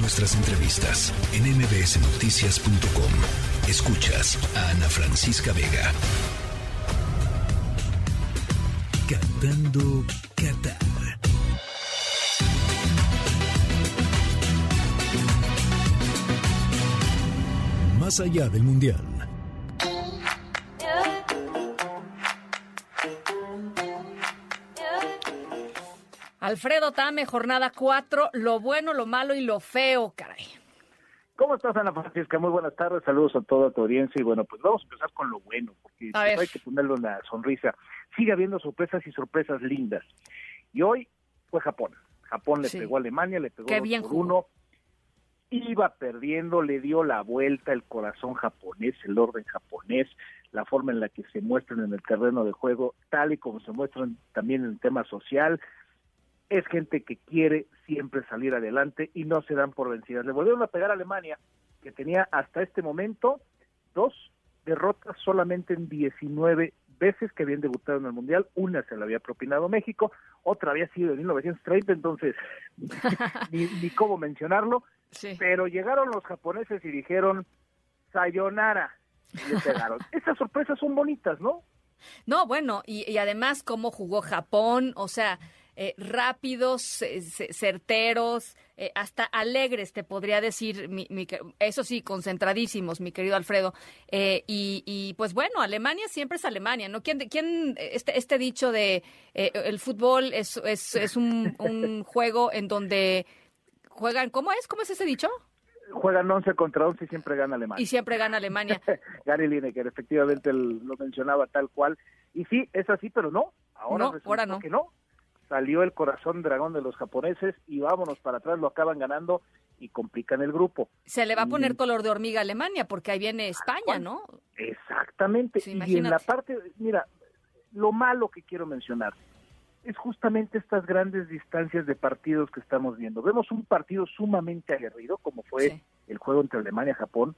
nuestras entrevistas en mbsnoticias.com. Escuchas a Ana Francisca Vega. Cantando Qatar. Más allá del Mundial. Alfredo Tame, jornada 4, lo bueno, lo malo y lo feo, caray. ¿Cómo estás, Ana Francisca? Muy buenas tardes, saludos a toda tu audiencia y bueno, pues vamos a empezar con lo bueno, porque hay que ponerle una sonrisa. Sigue habiendo sorpresas y sorpresas lindas. Y hoy fue Japón. Japón le pegó a Alemania, le pegó por uno. Iba perdiendo, le dio la vuelta el corazón japonés, el orden japonés, la forma en la que se muestran en el terreno de juego, tal y como se muestran también en el tema social, es gente que quiere siempre salir adelante y no se dan por vencidas. Le volvieron a pegar a Alemania, que tenía hasta este momento dos derrotas solamente en 19 veces que habían debutado en el Mundial. Una se la había propinado México, otra había sido en 1930, entonces ni, ni cómo mencionarlo. Pero llegaron los japoneses y dijeron, sayonara, y le pegaron. Esas sorpresas son bonitas, ¿no? No, bueno, y, y además cómo jugó Japón, o sea, eh, rápidos, certeros, eh, hasta alegres, te podría decir, mi, eso sí, concentradísimos, mi querido Alfredo. Eh, y, pues bueno, Alemania siempre es Alemania, ¿no? ¿Quién, quién este, este dicho de el fútbol es, es, es un, un juego en donde juegan, ¿cómo es? ¿Cómo es ese dicho? juegan 11 contra 11 y siempre gana Alemania. Y siempre gana Alemania. Gary Lineker, efectivamente lo mencionaba tal cual. Y sí, es así, pero no. Ahora no, ahora no. que no salió el corazón dragón de los japoneses y vámonos para atrás, lo acaban ganando y complican el grupo. Se le va a poner color de hormiga a Alemania porque ahí viene España, ¿no? Exactamente. y en la parte, mira, lo malo que quiero mencionar es justamente estas grandes distancias de partidos que estamos viendo. Vemos un partido sumamente aguerrido como fue el juego entre Alemania y Japón,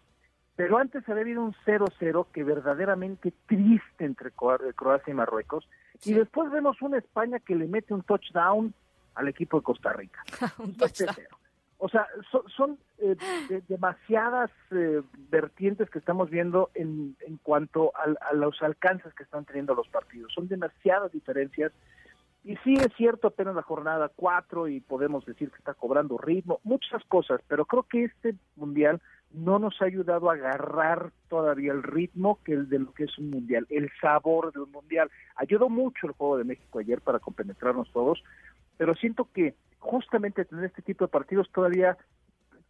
pero antes había habido un 0-0 que verdaderamente triste entre Croacia y Marruecos, y después vemos una España que le mete un touchdown al equipo de Costa Rica. un O sea, son, eh, demasiadas eh, vertientes que estamos viendo en, en cuanto a, los alcances que están teniendo los partidos. Son demasiadas diferencias. Y sí es cierto, apenas la jornada 4 y podemos decir que está cobrando ritmo, muchas cosas, pero creo que este mundial no nos ha ayudado a agarrar todavía el ritmo que el de lo que es un mundial, el sabor de un mundial. Ayudó mucho el juego de México ayer para compenetrarnos todos, pero siento que justamente tener este tipo de partidos todavía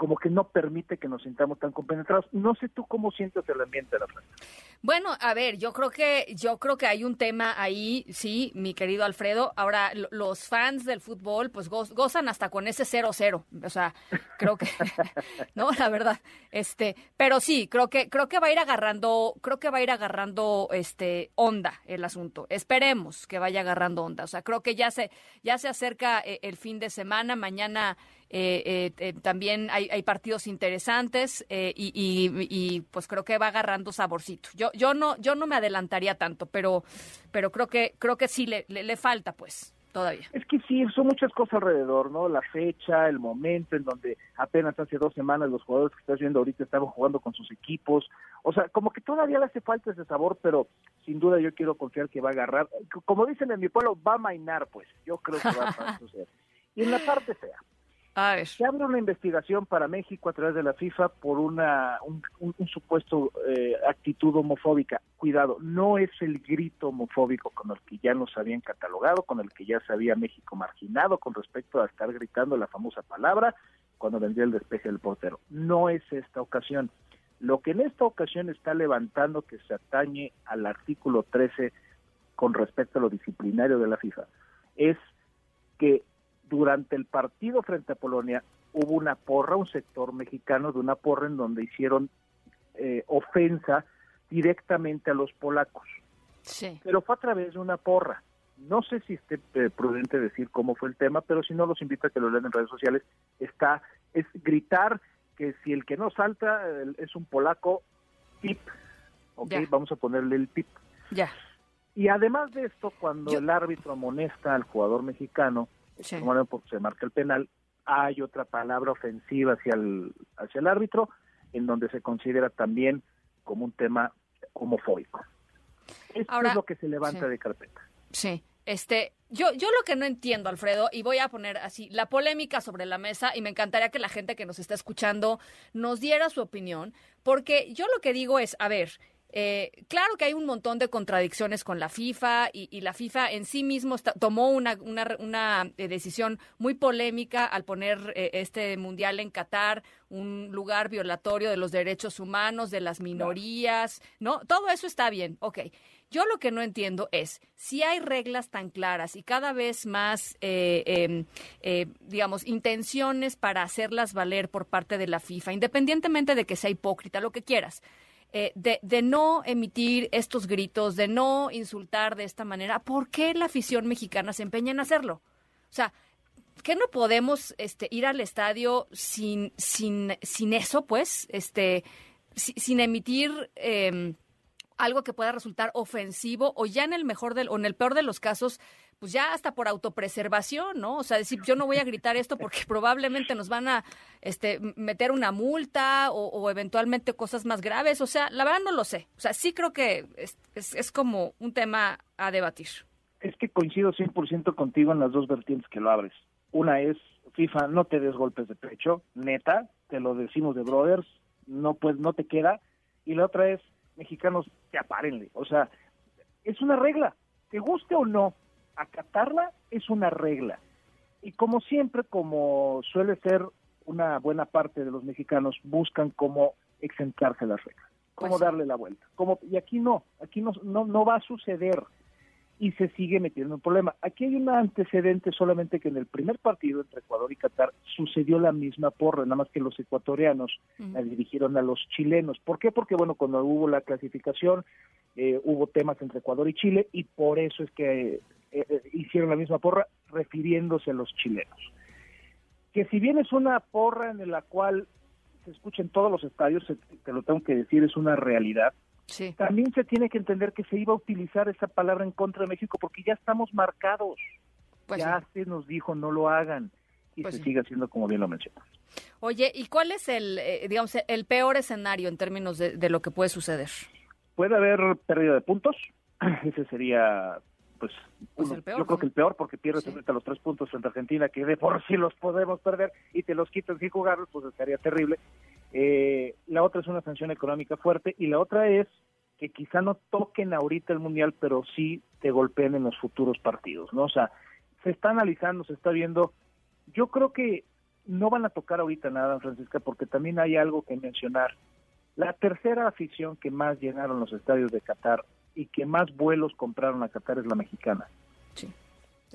como que no permite que nos sintamos tan compenetrados. No sé tú cómo sientes el ambiente de la Francia. Bueno, a ver, yo creo que yo creo que hay un tema ahí, sí, mi querido Alfredo. Ahora los fans del fútbol pues gozan hasta con ese 0-0, o sea, creo que no, la verdad. Este, pero sí, creo que creo que va a ir agarrando, creo que va a ir agarrando este onda el asunto. Esperemos que vaya agarrando onda. O sea, creo que ya se ya se acerca eh, el fin de semana, mañana eh, eh, eh, también hay, hay, partidos interesantes y, y, pues creo que va agarrando saborcito. Yo yo no yo no me adelantaría tanto, pero pero creo que creo que sí le, le, falta pues todavía. Es que sí, son muchas cosas alrededor, ¿no? La fecha, el momento en donde apenas hace dos semanas los jugadores que estás viendo ahorita estaban jugando con sus equipos. O sea, como que todavía le hace falta ese sabor, pero sin duda yo quiero confiar que va a agarrar. Como dicen en mi pueblo, va a mainar, pues. Yo creo que va a suceder. Y en la parte fea, se abre una investigación para México a través de la FIFA por una un, supuesto eh, actitud homofóbica. Cuidado, no es el grito homofóbico con el que ya nos habían catalogado, con el que ya se había México marginado con respecto a estar gritando la famosa palabra cuando vendría el despeje del portero. No es esta ocasión. Lo que en esta ocasión está levantando que se atañe al artículo 13 con respecto a lo disciplinario de la FIFA es que durante el partido frente a Polonia hubo una porra, un sector mexicano de una porra en donde hicieron eh, ofensa directamente a los polacos. Sí. Pero fue a través de una porra. No sé si esté eh, prudente decir cómo fue el tema, pero si no los invito a que lo lean en redes sociales. Está es gritar que si el que no salta es un polaco, pip. Ok, vamos a ponerle el pip. Ya. Y además de esto, cuando el árbitro amonesta al jugador mexicano, se marca el penal, hay otra palabra ofensiva hacia el, hacia el árbitro, en donde se considera también como un tema homofóbico. Esto es lo que se levanta de carpeta. Sí. Este, yo, yo lo que no entiendo, Alfredo, y voy a poner así la polémica sobre la mesa, y me encantaría que la gente que nos está escuchando nos diera su opinión, porque yo lo que digo es, a ver, eh, claro que hay un montón de contradicciones con la FIFA y, la FIFA en sí mismo tomó una, eh, decisión muy polémica al poner eh, este mundial en Qatar, un lugar violatorio de los derechos humanos, de las minorías, ¿no? Todo eso está bien, ok. Yo lo que no entiendo es si hay reglas tan claras y cada vez más, em, digamos, intenciones para hacerlas valer por parte de la FIFA, independientemente de que sea hipócrita, lo que quieras. Eh, de, no emitir estos gritos, de no insultar de esta manera, ¿por qué la afición mexicana se empeña en hacerlo? O sea, ¿qué no podemos este, ir al estadio sin, sin, sin eso, pues? Este, sin emitir em, algo que pueda resultar ofensivo o ya en el mejor del, o en el peor de los casos, pues ya hasta por autopreservación, ¿no? O sea, decir, yo no voy a gritar esto porque probablemente nos van a este, meter una multa o, eventualmente cosas más graves. O sea, la verdad no lo sé. O sea, sí creo que es, es, como un tema a debatir. Es que coincido 100% contigo en las dos vertientes que lo abres. Una es, FIFA, no te des golpes de pecho, neta, te lo decimos de brothers, no, pues, no te queda. Y la otra es, mexicanos, te apárenle. O sea, es una regla, te guste o no, acatarla es una regla. Y como siempre, como suele ser una buena parte de los mexicanos, buscan cómo exentarse las reglas, cómo pues darle la vuelta. Como, y aquí no, aquí no, no, no va a suceder y se sigue metiendo en problema. Aquí hay un antecedente solamente que en el primer partido entre Ecuador y Qatar sucedió la misma porra, nada más que los ecuatorianos la dirigieron a los chilenos. ¿Por qué? Porque, bueno, cuando hubo la clasificación, eh, hubo temas entre Ecuador y Chile y por eso es que eh, eh, hicieron la misma porra refiriéndose a los chilenos. Que si bien es una porra en la cual se escucha en todos los estadios, te lo tengo que decir, es una realidad. También se tiene que entender que se iba a utilizar esa palabra en contra de México porque ya estamos marcados. Pues ya se nos dijo no lo hagan y pues se sigue haciendo como bien lo mencionas. Oye, ¿y cuál es el, eh, digamos, el peor escenario en términos de, de, lo que puede suceder? Puede haber pérdida de puntos, ese sería pues, pues yo creo que el peor porque pierdes sí. los tres puntos frente a Argentina, que de por sí los podemos perder y te los quitan sin jugarlos, pues estaría terrible. Eh, la otra es una sanción económica fuerte y la otra es que quizá no toquen ahorita el Mundial, pero sí te golpeen en los futuros partidos, ¿no? O sea, se está analizando, se está viendo. Yo creo que no van a tocar ahorita nada, Francisca, porque también hay algo que mencionar. La tercera afición que más llenaron los estadios de Qatar y que más vuelos compraron a Qatar es la mexicana. Sí.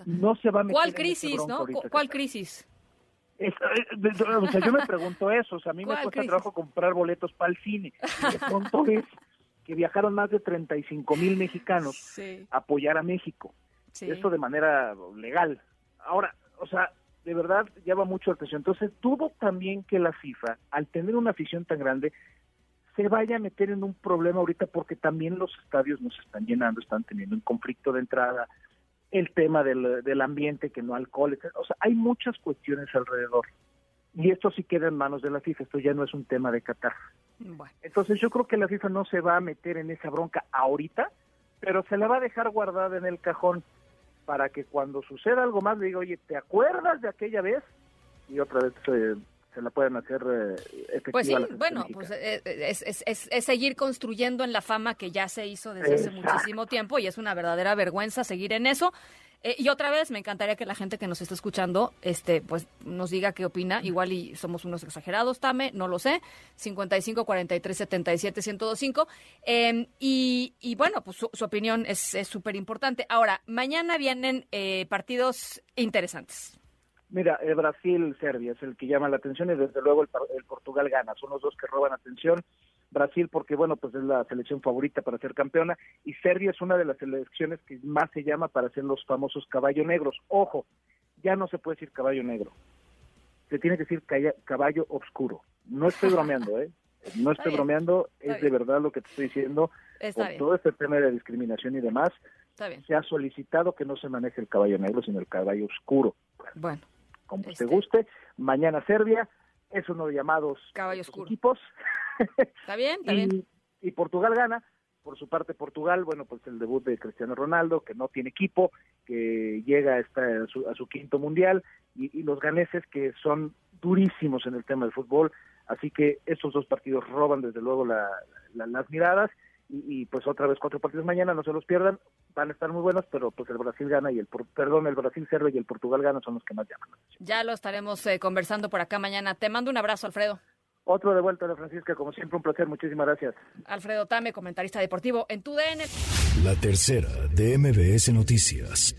No se va a meter ¿Cuál crisis, no? ¿Cuál crisis? Eh, o sea, yo me pregunto eso, o sea, a mí me cuesta trabajo comprar boletos para el cine. De pronto es que viajaron más de 35 mil mexicanos a apoyar a México. Eso de manera legal. Ahora, o sea, de verdad llama mucho la atención. Entonces, tuvo también que la FIFA, al tener una afición tan grande, se vaya a meter en un problema ahorita porque también los estadios nos están llenando, están teniendo un conflicto de entrada, el tema del, del ambiente, que no alcohol, o sea, hay muchas cuestiones alrededor. Y esto sí queda en manos de la FIFA, esto ya no es un tema de Qatar. Entonces yo creo que la FIFA no se va a meter en esa bronca ahorita, pero se la va a dejar guardada en el cajón para que cuando suceda algo más le diga, oye, ¿te acuerdas de aquella vez? Y otra vez eh, se la pueden hacer eh, efectiva. Pues sí, bueno, pues eh, eh, es, seguir construyendo en la fama que ya se hizo desde hace muchísimo tiempo y es una verdadera vergüenza seguir en eso. y otra vez, me encantaría que la gente que nos está escuchando, este, pues, nos diga qué opina. Igual y somos unos exagerados, Tame, no lo sé. 55 43 77 1025. y, y bueno, pues su, opinión es súper importante. Ahora, mañana vienen partidos interesantes. Mira, el Brasil-Serbia es el que llama la atención y desde luego el, Portugal gana. Son los dos que roban atención. Brasil porque, bueno, pues es la selección favorita para ser campeona y Serbia es una de las selecciones que más se llama para ser los famosos caballos negros. Ojo, ya no se puede decir caballo negro. Se tiene que decir caballo oscuro. No estoy bromeando, ¿eh? No estoy bromeando, es de verdad lo que te estoy diciendo. con todo este tema de discriminación y demás, se ha solicitado que no se maneje el caballo negro, sino el caballo oscuro. Bueno, como te este. guste. Mañana Serbia, es uno de llamados equipos. Está bien, está bien. Y Portugal gana. Por su parte, Portugal, bueno, pues el debut de Cristiano Ronaldo, que no tiene equipo, que llega a, a, su, quinto mundial, y, los ganeses que son durísimos en el tema del fútbol. Así que estos dos partidos roban desde luego las miradas y, pues otra vez cuatro partidos mañana, no se los pierdan, van a estar muy buenos, pero pues el Brasil gana y el, perdón, el Brasil cerro y el Portugal gana son los que más llaman. Ya lo estaremos eh, conversando por acá mañana. Te mando un abrazo, Alfredo. Otro de vuelta de Francisca, como siempre un placer, muchísimas gracias. Alfredo Tame, comentarista deportivo en TUDN. La tercera de MBS Noticias.